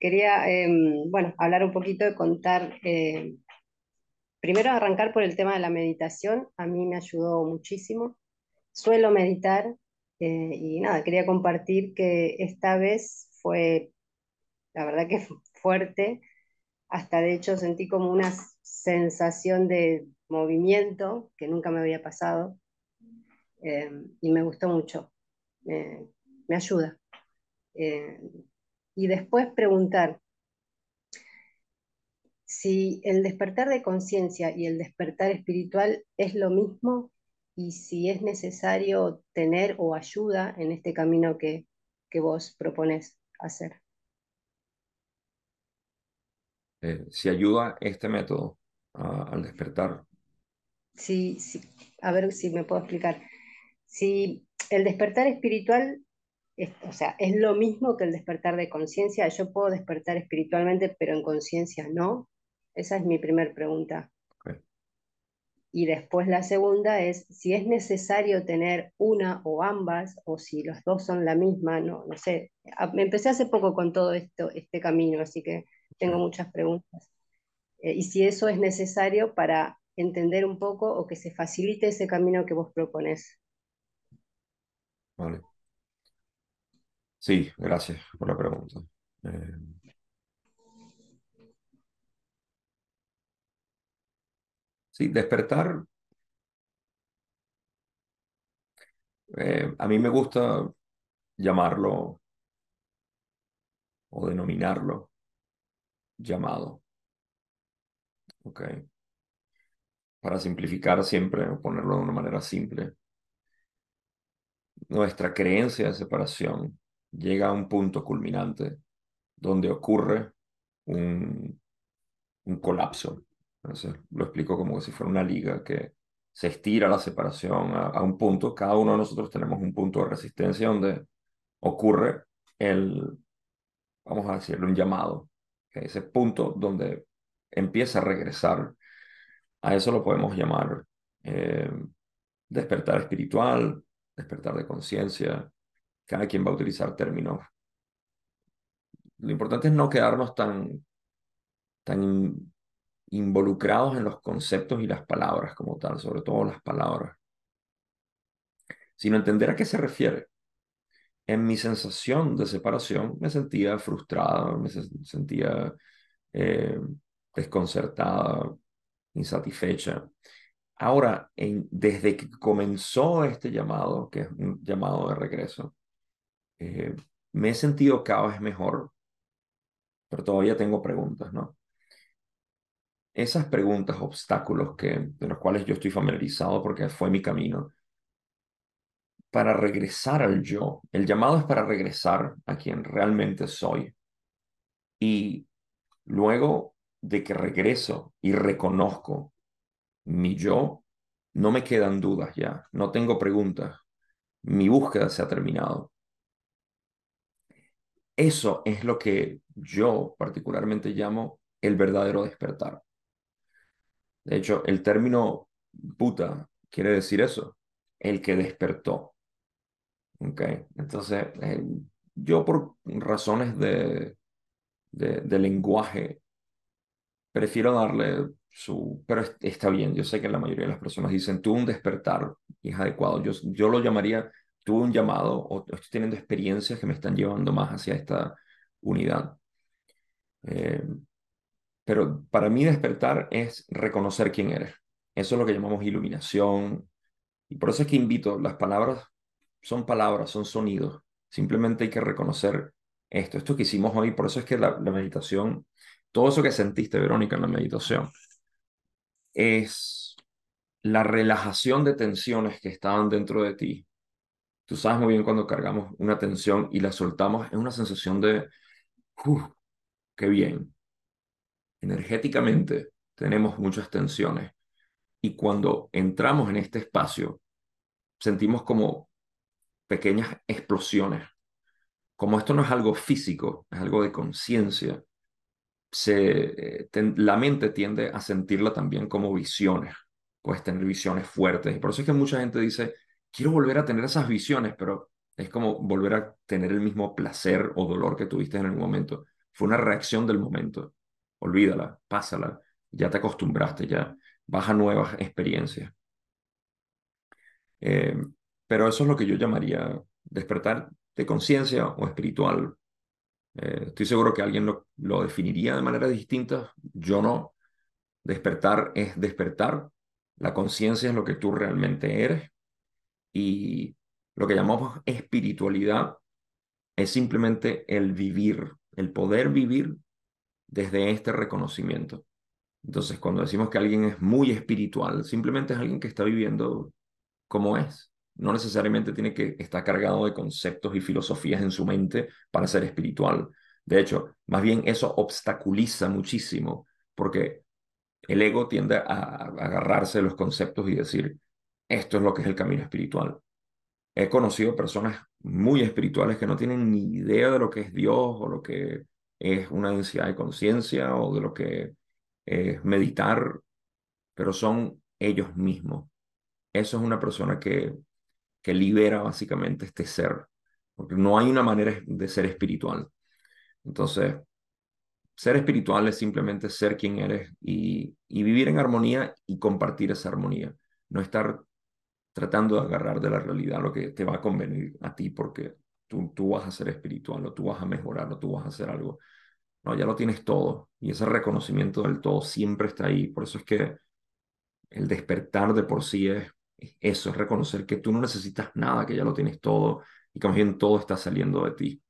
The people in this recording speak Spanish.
quería, em, bueno, hablar un poquito de contar, eh, primero arrancar por el tema de la meditación, a mí me ayudó muchísimo. Suelo meditar eh, y nada, quería compartir que esta vez fue, la verdad que fuerte, hasta de hecho sentí como una sensación de movimiento que nunca me había pasado em, y me gustó mucho, me ayuda. Y después preguntar si el despertar de conciencia y el despertar espiritual es lo mismo y si es necesario tener o ayuda en este camino que, vos propones hacer. Eh, si ayuda este método al despertar. Sí, sí, a ver si me puedo explicar. Si el despertar espiritual o sea, es lo mismo que el despertar de conciencia. Yo puedo despertar espiritualmente, pero en conciencia no. Esa es mi primera pregunta. Y después la segunda es si es necesario tener una o ambas, o si los dos son la misma, no, no sé. Me empecé hace poco con todo esto, este camino, así que tengo muchas preguntas. Eh, y si eso es necesario para entender un poco o que se facilite ese camino que vos propones. Vale. Sí, gracias por la pregunta. Eh, sí, despertar. Eh, a mí me gusta llamarlo o denominarlo llamado. Ok. Para simplificar siempre, o ponerlo de una manera simple, nuestra creencia de separación llega a un punto culminante donde ocurre un, un colapso. Lo explico como si fuera una liga que se estira la separación a, un punto. Cada uno de nosotros tenemos un punto de resistencia donde ocurre el, vamos a decirlo, un llamado. Ese punto donde empieza a regresar. A eso lo podemos llamar eh, despertar espiritual, despertar de conciencia, cada quien va a utilizar términos. Lo importante es no quedarnos tan, tan involucrados en los conceptos y las palabras como tal, sobre todo las palabras, sino entender a qué se refiere. En mi sensación de separación me sentía frustrada, me sentía eh, desconcertada, insatisfecha. Ahora, desde que comenzó este llamado, que es un llamado de regreso, eh, me he sentido cada vez mejor, pero todavía tengo preguntas, ¿no? Esas preguntas, obstáculos que, de los cuales yo estoy familiarizado porque fue mi camino, para regresar al yo. El llamado es para regresar a quien realmente soy. Y luego de que regreso y reconozco mi yo, no me quedan dudas ya, no tengo preguntas. Mi búsqueda se ha terminado. Eso es lo que yo particularmente llamo el verdadero despertar. De hecho, el término puta quiere decir eso, el que despertó. ¿Ok? Entonces, eh, yo por razones de, de, lenguaje, prefiero darle su... Pero está bien, yo sé que la mayoría de las personas dicen, tú un despertar y es adecuado. Yo, yo lo llamaría tuve un llamado o estoy teniendo experiencias que me están llevando más hacia esta unidad. Eh, pero para mí despertar es reconocer quién eres. Eso es lo que llamamos iluminación. Y por eso es que invito, las palabras son palabras, son sonidos. Simplemente hay que reconocer esto, esto que hicimos hoy. Por eso es que la, la meditación, todo eso que sentiste, Verónica, en la meditación, es la relajación de tensiones que estaban dentro de ti Tú sabes muy bien cuando cargamos una tensión y la soltamos, es una sensación de, ¡Uf! ¡Qué bien! Energéticamente tenemos muchas tensiones y cuando entramos en este espacio sentimos como pequeñas explosiones. Como esto no es algo físico, es algo de conciencia, eh, la mente tiende a sentirla también como visiones. Puedes tener visiones fuertes. Y por eso es que mucha gente dice, quiero volver a tener esas visiones, pero es como volver a tener el mismo placer o dolor que tuviste en el momento. fue una reacción del momento. Olvídala, pásala, ya te acostumbraste, ya vas a nuevas experiencias. Eh, pero eso es lo que yo llamaría despertar de conciencia o espiritual. Eh, estoy seguro que alguien lo, lo definiría de manera distinta, yo no. Despertar es despertar, la conciencia es lo que tú realmente eres y lo que llamamos espiritualidad es simplemente el vivir, el poder vivir desde este reconocimiento. Entonces, cuando decimos que alguien es muy espiritual, simplemente es alguien que está viviendo como es. No necesariamente tiene que estar cargado de conceptos y filosofías en su mente para ser espiritual. De hecho, más bien eso obstaculiza muchísimo, porque el ego tiende a, agarrarse de los conceptos y decir, esto es lo que es el camino espiritual. He conocido personas muy espirituales que no tienen ni idea de lo que es Dios o lo que es una densidad de conciencia o de lo que es meditar, pero son ellos mismos. Eso es una persona que, que libera básicamente este ser, porque no hay una manera de ser espiritual. Entonces, ser espiritual es simplemente ser quien eres y, y, vivir en armonía y compartir esa armonía. No estar tratando de agarrar de la realidad lo que te va a convenir a ti porque tú, tú vas a ser espiritual o tú vas a mejorar o tú vas a hacer algo. No, ya lo tienes todo y ese reconocimiento del todo siempre está ahí. Por eso es que el despertar de por sí es, eso, es reconocer que tú no necesitas nada, que ya lo tienes todo y que más bien todo está saliendo de ti.